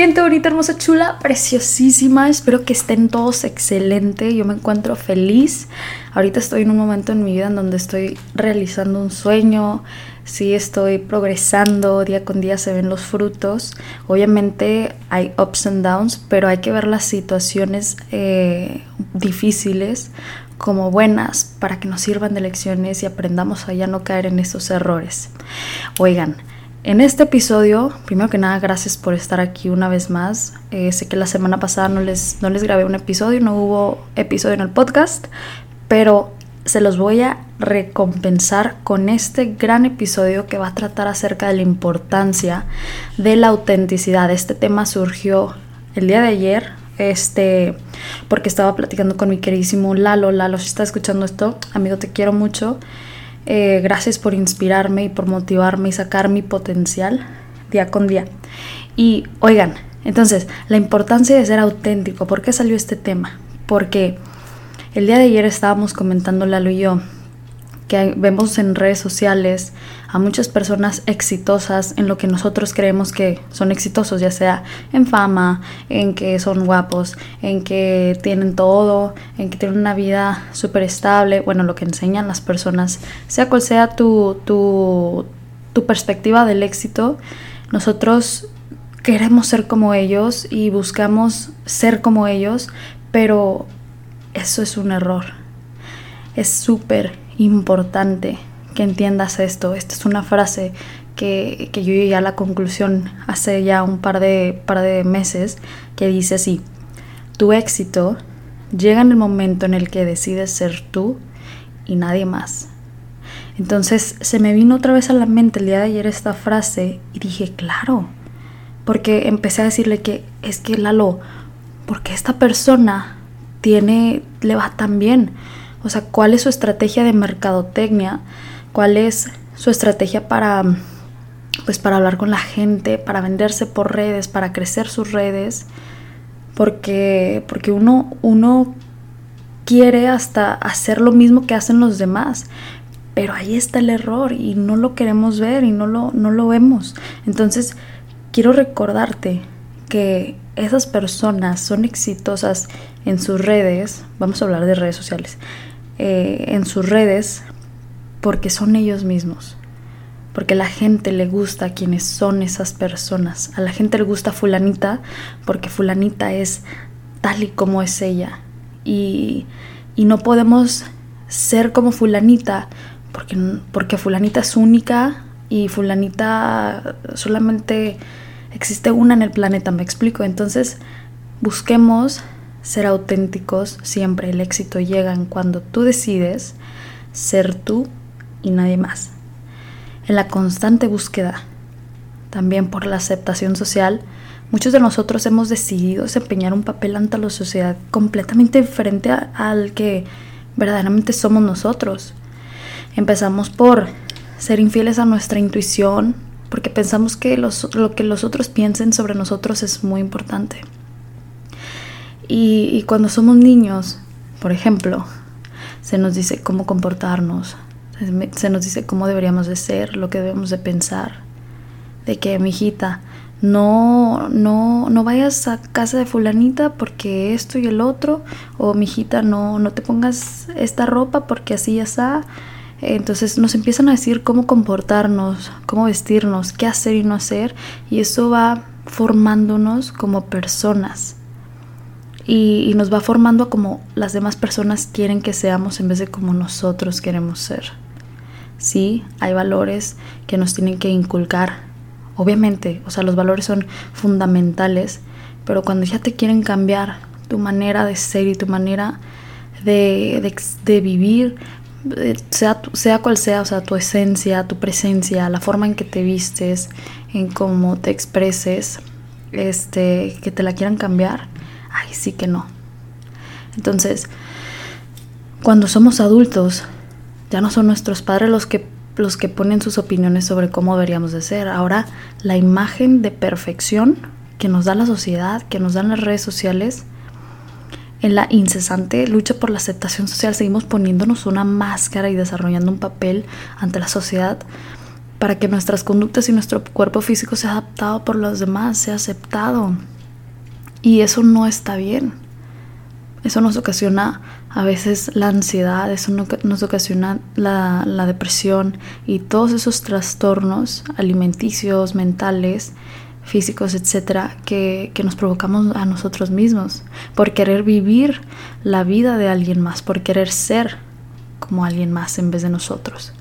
Gente bonita, hermosa, chula, preciosísima. Espero que estén todos excelente. Yo me encuentro feliz. Ahorita estoy en un momento en mi vida en donde estoy realizando un sueño. Sí, estoy progresando. Día con día se ven los frutos. Obviamente hay ups and downs, pero hay que ver las situaciones eh, difíciles como buenas para que nos sirvan de lecciones y aprendamos a ya no caer en esos errores. Oigan, en este episodio, primero que nada, gracias por estar aquí una vez más. Eh, sé que la semana pasada no les, no les grabé un episodio, no hubo episodio en el podcast, pero se los voy a recompensar con este gran episodio que va a tratar acerca de la importancia de la autenticidad. Este tema surgió el día de ayer, este, porque estaba platicando con mi queridísimo Lalo. Lalo, si está escuchando esto, amigo, te quiero mucho. Eh, gracias por inspirarme y por motivarme y sacar mi potencial día con día. Y oigan, entonces, la importancia de ser auténtico. ¿Por qué salió este tema? Porque el día de ayer estábamos comentando Lalo y yo que vemos en redes sociales a muchas personas exitosas en lo que nosotros creemos que son exitosos, ya sea en fama, en que son guapos, en que tienen todo, en que tienen una vida súper estable, bueno, lo que enseñan las personas, sea cual sea tu, tu, tu perspectiva del éxito, nosotros queremos ser como ellos y buscamos ser como ellos, pero eso es un error. Es súper importante que entiendas esto. Esta es una frase que, yo llegué a la conclusión hace ya un par de, par de meses que dice así, tu éxito llega en el momento en el que decides ser tú y nadie más. Entonces se me vino otra vez a la mente el día de ayer esta frase y dije, claro, porque empecé a decirle que es que Lalo, porque esta persona tiene, le va tan bien, o sea, ¿cuál es su estrategia de mercadotecnia? ¿Cuál es su estrategia para pues para hablar con la gente, para venderse por redes, para crecer sus redes? Porque porque uno uno quiere hasta hacer lo mismo que hacen los demás, pero ahí está el error y no lo queremos ver y no lo no lo vemos. Entonces, quiero recordarte que esas personas son exitosas en sus redes, vamos a hablar de redes sociales, eh, en sus redes porque son ellos mismos. Porque la gente le gusta a quienes son esas personas. A la gente le gusta fulanita porque fulanita es tal y como es ella. Y, y no podemos ser como fulanita porque, porque fulanita es única y fulanita solamente existe una en el planeta, me explico. Entonces busquemos ser auténticos siempre. El éxito llega en cuando tú decides ser tú y nadie más. En la constante búsqueda, también por la aceptación social, muchos de nosotros hemos decidido desempeñar un papel ante la sociedad completamente diferente al que verdaderamente somos nosotros. Empezamos por ser infieles a nuestra intuición, porque pensamos que lo que los otros piensen sobre nosotros es muy importante. Y, cuando somos niños, por ejemplo, se nos dice cómo comportarnos, se nos dice cómo deberíamos de ser, lo que debemos de pensar, de que mi hijita, no, no, no vayas a casa de fulanita porque esto y el otro, o mi hijita, no, no te pongas esta ropa porque así ya está. Entonces nos empiezan a decir cómo comportarnos, cómo vestirnos, qué hacer y no hacer, y eso va formándonos como personas y, nos va formando a como las demás personas quieren que seamos en vez de como nosotros queremos ser. Sí, hay valores que nos tienen que inculcar. Obviamente, o sea, los valores son fundamentales, pero cuando ya te quieren cambiar tu manera de ser y tu manera de, de, vivir, eh, sea, sea cual sea, o sea, tu esencia, tu presencia, la forma en que te vistes, en cómo te expreses, este, que te la quieran cambiar, ay, sí que no. Entonces, cuando somos adultos, ya no son nuestros padres los que los que ponen sus opiniones sobre cómo deberíamos de ser. Ahora, la imagen de perfección que nos da la sociedad, que nos dan las redes sociales, en la incesante lucha por la aceptación social seguimos poniéndonos una máscara y desarrollando un papel ante la sociedad para que nuestras conductas y nuestro cuerpo físico sea adaptado por los demás, sea aceptado. Y eso no está bien. Eso nos ocasiona a veces la ansiedad, eso nos ocasiona la, la depresión y todos esos trastornos alimenticios, mentales físicos, etcétera, que, que, nos provocamos a nosotros mismos por querer vivir la vida de alguien más, por querer ser como alguien más en vez de nosotros.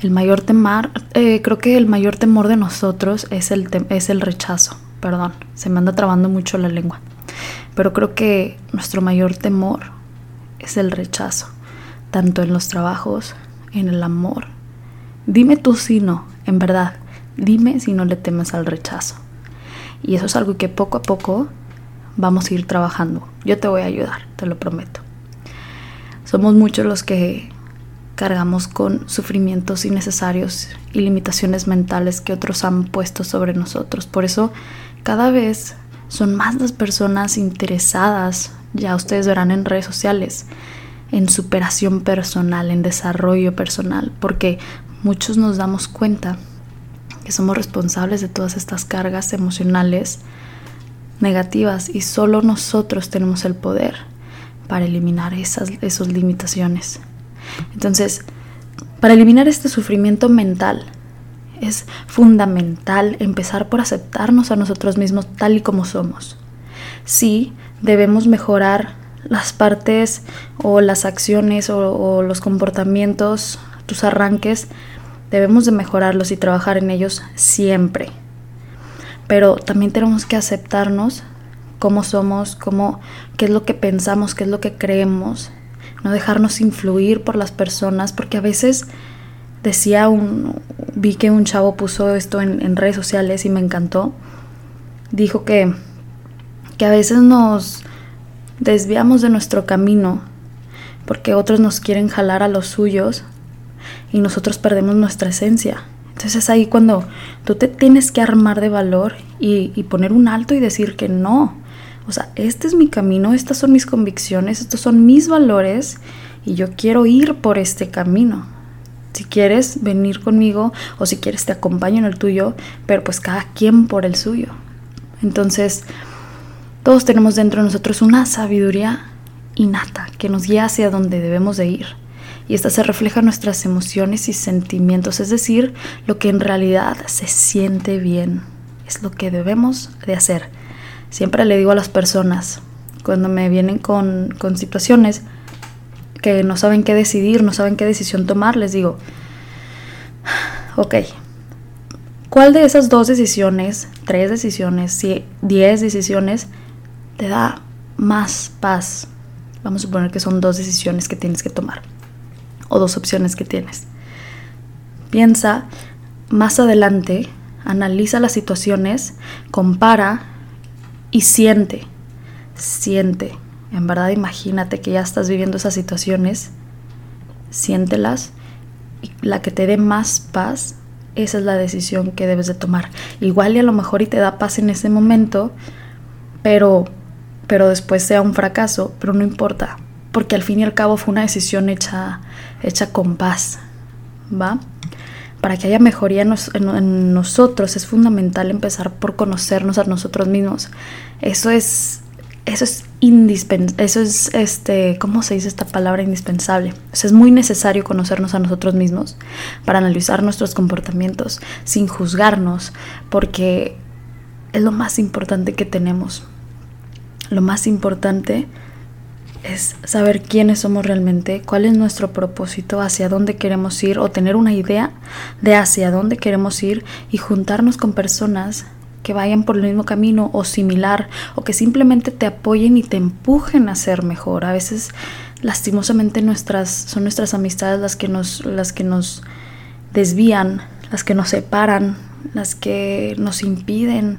El mayor temor, eh, creo que el mayor temor de nosotros es el, es el rechazo. Perdón, se me anda trabando mucho la lengua. Pero creo que nuestro mayor temor es el rechazo, tanto en los trabajos, en el amor. Dime tú si no, en verdad, Dime si no le temes al rechazo. Y eso es algo que poco a poco vamos a ir trabajando. Yo te voy a ayudar, te lo prometo. Somos muchos los que cargamos con sufrimientos innecesarios y limitaciones mentales que otros han puesto sobre nosotros. Por eso cada vez son más las personas interesadas, ya ustedes verán en redes sociales, en superación personal, en desarrollo personal, porque muchos nos damos cuenta que somos responsables de todas estas cargas emocionales negativas y solo nosotros tenemos el poder para eliminar esas, esas limitaciones. Entonces, para eliminar este sufrimiento mental, es fundamental empezar por aceptarnos a nosotros mismos tal y como somos. Sí, debemos mejorar las partes o las acciones o, los comportamientos, tus arranques Debemos de mejorarlos y trabajar en ellos siempre. Pero también tenemos que aceptarnos cómo somos, cómo, qué es lo que pensamos, qué es lo que creemos. No dejarnos influir por las personas, porque a veces decía un, vi que un chavo puso esto en, redes sociales y me encantó. Dijo que, que a veces nos desviamos de nuestro camino porque otros nos quieren jalar a los suyos y nosotros perdemos nuestra esencia. Entonces es ahí cuando tú te tienes que armar de valor y, poner un alto y decir que no. O sea, este es mi camino, estas son mis convicciones, estos son mis valores y yo quiero ir por este camino. Si quieres venir conmigo o si quieres te acompaño en el tuyo, pero pues cada quien por el suyo. Entonces, todos tenemos dentro de nosotros una sabiduría innata que nos guía hacia donde debemos de ir y esta se refleja en nuestras emociones y sentimientos, es decir, lo que en realidad se siente bien, es lo que debemos de hacer. Siempre le digo a las personas, cuando me vienen con, con situaciones que no saben qué decidir, no saben qué decisión tomar, les digo, ok, ¿cuál de esas dos decisiones, tres decisiones, diez decisiones, te da más paz? Vamos a suponer que son dos decisiones que tienes que tomar o dos opciones que tienes. Piensa más adelante, analiza las situaciones, compara y siente, siente. En verdad imagínate que ya estás viviendo esas situaciones, siéntelas la que te dé más paz, esa es la decisión que debes de tomar. Igual y a lo mejor y te da paz en ese momento, pero pero después sea un fracaso, pero no importa, porque al fin y al cabo fue una decisión hecha, hecha con paz, ¿va? Para que haya mejoría en, nosotros es fundamental empezar por conocernos a nosotros mismos. Eso es, eso es indispensable, eso es, este, ¿cómo se dice esta palabra? Indispensable. es muy necesario conocernos a nosotros mismos para analizar nuestros comportamientos sin juzgarnos, porque es lo más importante que tenemos. Lo más importante es saber quiénes somos realmente, cuál es nuestro propósito, hacia dónde queremos ir o tener una idea de hacia dónde queremos ir y juntarnos con personas que vayan por el mismo camino o similar o que simplemente te apoyen y te empujen a ser mejor. A veces lastimosamente nuestras son nuestras amistades las que nos las que nos desvían, las que nos separan, las que nos impiden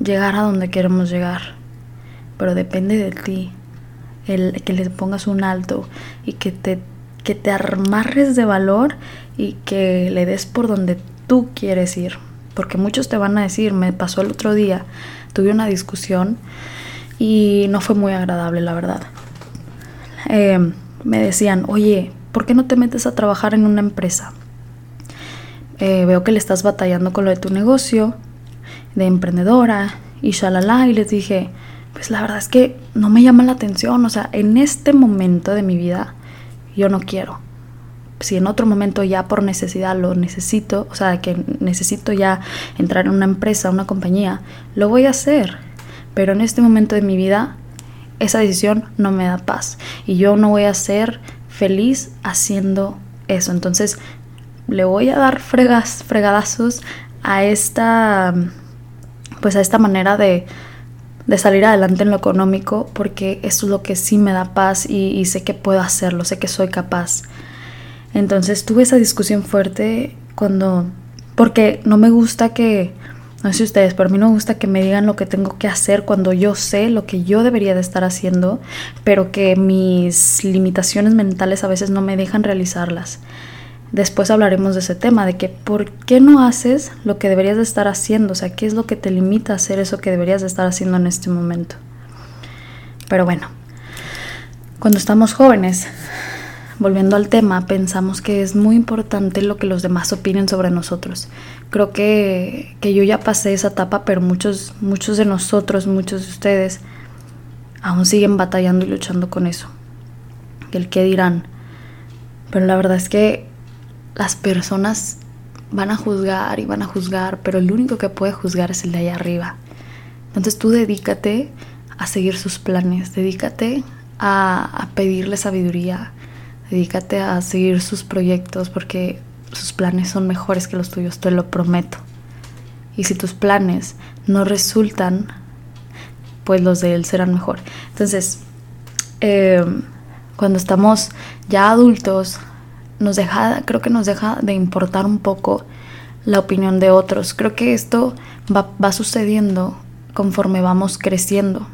llegar a donde queremos llegar. Pero depende de ti el que le pongas un alto y que te que te armarres de valor y que le des por donde tú quieres ir. Porque muchos te van a decir, me pasó el otro día, tuve una discusión y no fue muy agradable, la verdad. Em, me decían, oye, ¿por qué no te metes a trabajar en una empresa? Eh, veo que le estás batallando con lo de tu negocio, de emprendedora y shalala. Y les dije, pues la verdad es que no me llama la atención. O sea, en este momento de mi vida, yo no quiero. Si en otro momento ya por necesidad lo necesito, o sea, que necesito ya entrar en una empresa, una compañía, lo voy a hacer. Pero en este momento de mi vida, esa decisión no me da paz. Y yo no voy a ser feliz haciendo eso. Entonces, le voy a dar fregas, fregadazos a esta, pues a esta manera de, de salir adelante en lo económico, porque eso es lo que sí me da paz y, y sé que puedo hacerlo, sé que soy capaz. Entonces tuve esa discusión fuerte cuando, porque no me gusta que, no sé ustedes, pero a mí no me gusta que me digan lo que tengo que hacer cuando yo sé lo que yo debería de estar haciendo, pero que mis limitaciones mentales a veces no me dejan realizarlas. Después hablaremos de ese tema, de que por qué no haces lo que deberías de estar haciendo, o sea, qué es lo que te limita a hacer eso que deberías de estar haciendo en este momento. Pero bueno, cuando estamos jóvenes, volviendo al tema, pensamos que es muy importante lo que los demás opinen sobre nosotros. Creo que, que yo ya pasé esa etapa, pero muchos, muchos de nosotros, muchos de ustedes, aún siguen batallando y luchando con eso. El qué dirán. Pero la verdad es que las personas van a juzgar y van a juzgar, pero el único que puede juzgar es el de allá arriba. Entonces tú dedícate a seguir sus planes, dedícate a, pedirle sabiduría, dedícate a seguir sus proyectos porque sus planes son mejores que los tuyos, te lo prometo. Y si tus planes no resultan, pues los de él serán mejor. Entonces, eh, cuando estamos ya adultos, nos deja, creo que nos deja de importar un poco la opinión de otros. Creo que esto va, va sucediendo conforme vamos creciendo,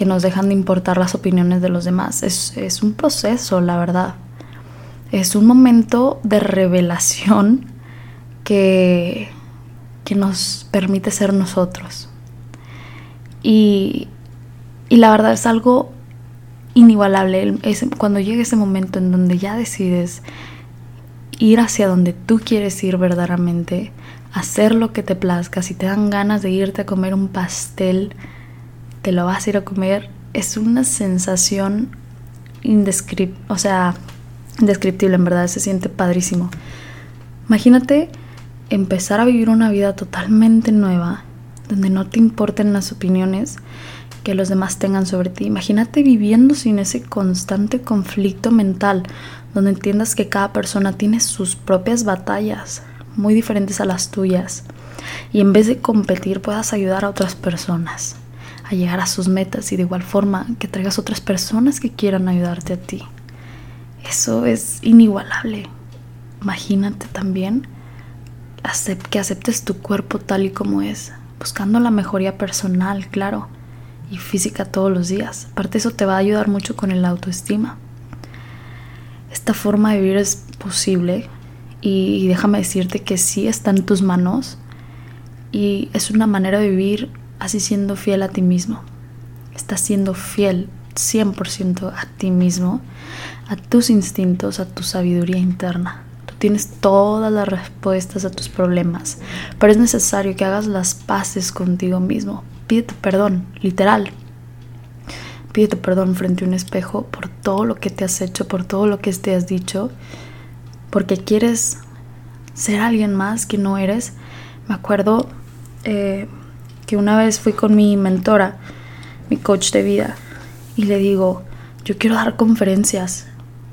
que nos dejan de importar las opiniones de los demás. Es, es un proceso, la verdad. Es un momento de revelación que, que nos permite ser nosotros. Y, y la verdad es algo inigualable. Cuando llega ese momento en donde ya decides ir hacia donde tú quieres ir verdaderamente, hacer lo que te plazca, si te dan ganas de irte a comer un pastel, te lo vas a ir a comer, es una sensación indescriptible, o sea, indescriptible, en verdad, se siente padrísimo. Imagínate empezar a vivir una vida totalmente nueva, donde no te importen las opiniones que los demás tengan sobre ti. Imagínate viviendo sin ese constante conflicto mental, donde entiendas que cada persona tiene sus propias batallas, muy diferentes a las tuyas, y en vez de competir puedas ayudar a otras personas a llegar a sus metas y de igual forma que traigas otras personas que quieran ayudarte a ti. Eso es inigualable. Imagínate también que aceptes tu cuerpo tal y como es, buscando la mejoría personal, claro, y física todos los días. Aparte eso te va a ayudar mucho con el autoestima esta forma de vivir es posible y, déjame decirte que sí está en tus manos y es una manera de vivir así siendo fiel a ti mismo. Estás siendo fiel 100% a ti mismo, a tus instintos, a tu sabiduría interna. Tú tienes todas las respuestas a tus problemas, pero es necesario que hagas las paces contigo mismo. Pídete perdón, literal. Pídete perdón frente a un espejo por todo lo que te has hecho, por todo lo que te has dicho, porque quieres ser alguien más que no eres. Me acuerdo eh, que una vez fui con mi mentora, mi coach de vida, y le digo, yo quiero dar conferencias,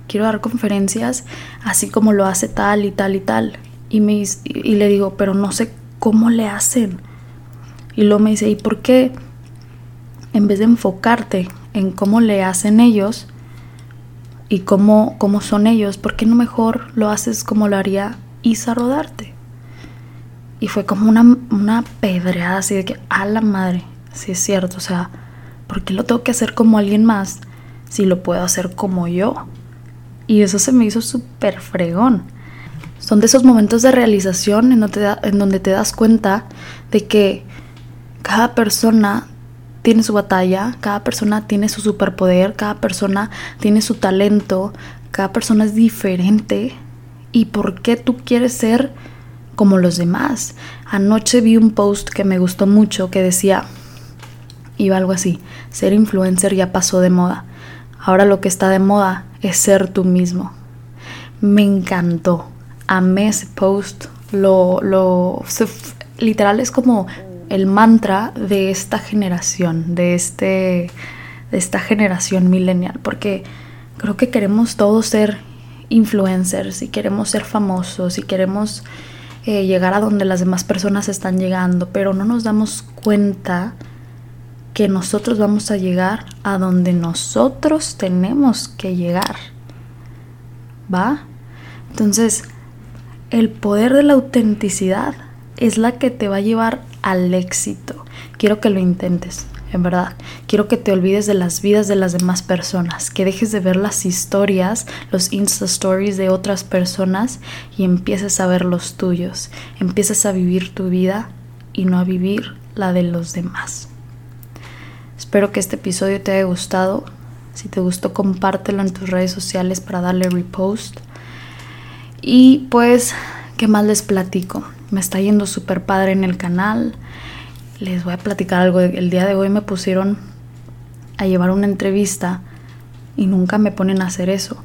quiero dar conferencias así como lo hace tal y tal y tal. Y, me, y le digo, pero no sé cómo le hacen. Y luego me dice, ¿y por qué en vez de enfocarte en cómo le hacen ellos y cómo, cómo son ellos, ¿por qué no mejor lo haces como lo haría Isa Rodarte? Y fue como una, una pedreada así de que, a la madre, si es cierto, o sea, ¿por qué lo tengo que hacer como alguien más si lo puedo hacer como yo? Y eso se me hizo súper fregón. Son de esos momentos de realización en donde, en donde te das cuenta de que cada persona tiene su batalla, cada persona tiene su superpoder, cada persona tiene su talento, cada persona es diferente. ¿Y por qué tú quieres ser como los demás? Anoche vi un post que me gustó mucho que decía, iba algo así, ser influencer ya pasó de moda. Ahora lo que está de moda es ser tú mismo. Me encantó. Amé ese post. Lo, lo, literal es como el mantra de esta generación, de, este, de esta generación millennial, porque creo que queremos todos ser influencers y queremos ser famosos y queremos eh, llegar a donde las demás personas están llegando, pero no nos damos cuenta que nosotros vamos a llegar a donde nosotros tenemos que llegar. ¿Va? Entonces, el poder de la autenticidad es la que te va a llevar al éxito. Quiero que lo intentes, en verdad. Quiero que te olvides de las vidas de las demás personas, que dejes de ver las historias, los Insta Stories de otras personas y empieces a ver los tuyos. Empieces a vivir tu vida y no a vivir la de los demás. Espero que este episodio te haya gustado. Si te gustó, compártelo en tus redes sociales para darle repost. Y pues, ¿qué más les platico? Me está yendo súper padre en el canal. Les voy a platicar algo. El día de hoy me pusieron a llevar una entrevista y nunca me ponen a hacer eso.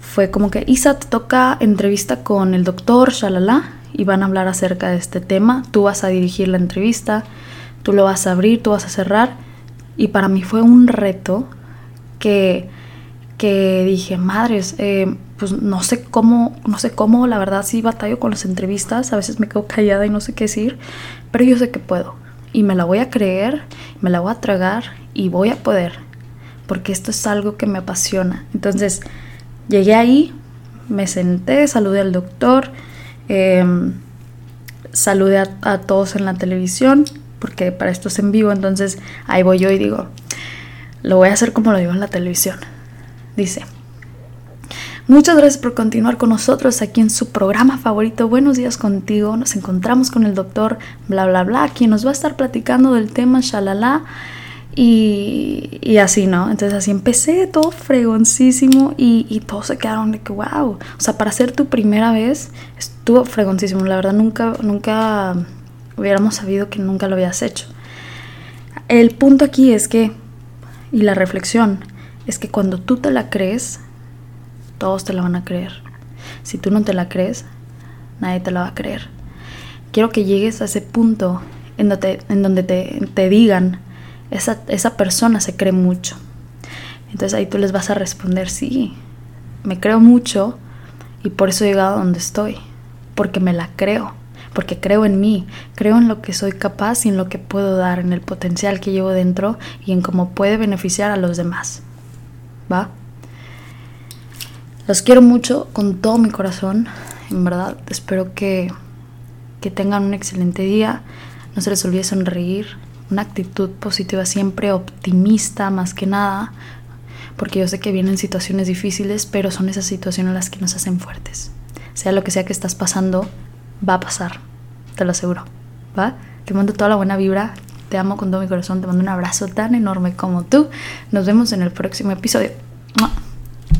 Fue como que Isa te toca entrevista con el doctor, shalala, y van a hablar acerca de este tema. Tú vas a dirigir la entrevista, tú lo vas a abrir, tú vas a cerrar. Y para mí fue un reto que, que dije, madres, eh, pues no sé cómo, no sé cómo, la verdad sí batallo con las entrevistas, a veces me quedo callada y no sé qué decir, pero yo sé que puedo y me la voy a creer, me la voy a tragar y voy a poder, porque esto es algo que me apasiona. Entonces, llegué ahí, me senté, saludé al doctor, em, saludé a, a todos en la televisión, porque para esto es en vivo, entonces ahí voy yo y digo, lo voy a hacer como lo digo en la televisión. Dice, Muchas gracias por continuar con nosotros aquí en su programa favorito Buenos días contigo. Nos encontramos con el doctor bla bla bla, quien nos va a estar platicando del tema shalala y, y así, ¿no? Entonces así empecé todo fregoncísimo y, y, todos se quedaron de que wow. O sea, para ser tu primera vez estuvo fregoncísimo. La verdad nunca, nunca hubiéramos sabido que nunca lo habías hecho. El punto aquí es que, y la reflexión, es que cuando tú te la crees, todos te la van a creer. Si tú no te la crees, nadie te la va a creer. Quiero que llegues a ese punto en donde, te digan, esa, esa persona se cree mucho. Entonces ahí tú les vas a responder, sí, me creo mucho y por eso he llegado a donde estoy, porque me la creo, porque creo en mí, creo en lo que soy capaz y en lo que puedo dar, en el potencial que llevo dentro y en cómo puede beneficiar a los demás. ¿Va? Los quiero mucho con todo mi corazón, en verdad. Espero que, que tengan un excelente día. No se les olvide sonreír. Una actitud positiva, siempre optimista más que nada. Porque yo sé que vienen situaciones difíciles, pero son esas situaciones las que nos hacen fuertes. Sea lo que sea que estás pasando, va a pasar. Te lo aseguro. ¿Va? Te mando toda la buena vibra. Te amo con todo mi corazón. Te mando un abrazo tan enorme como tú. Nos vemos en el próximo episodio.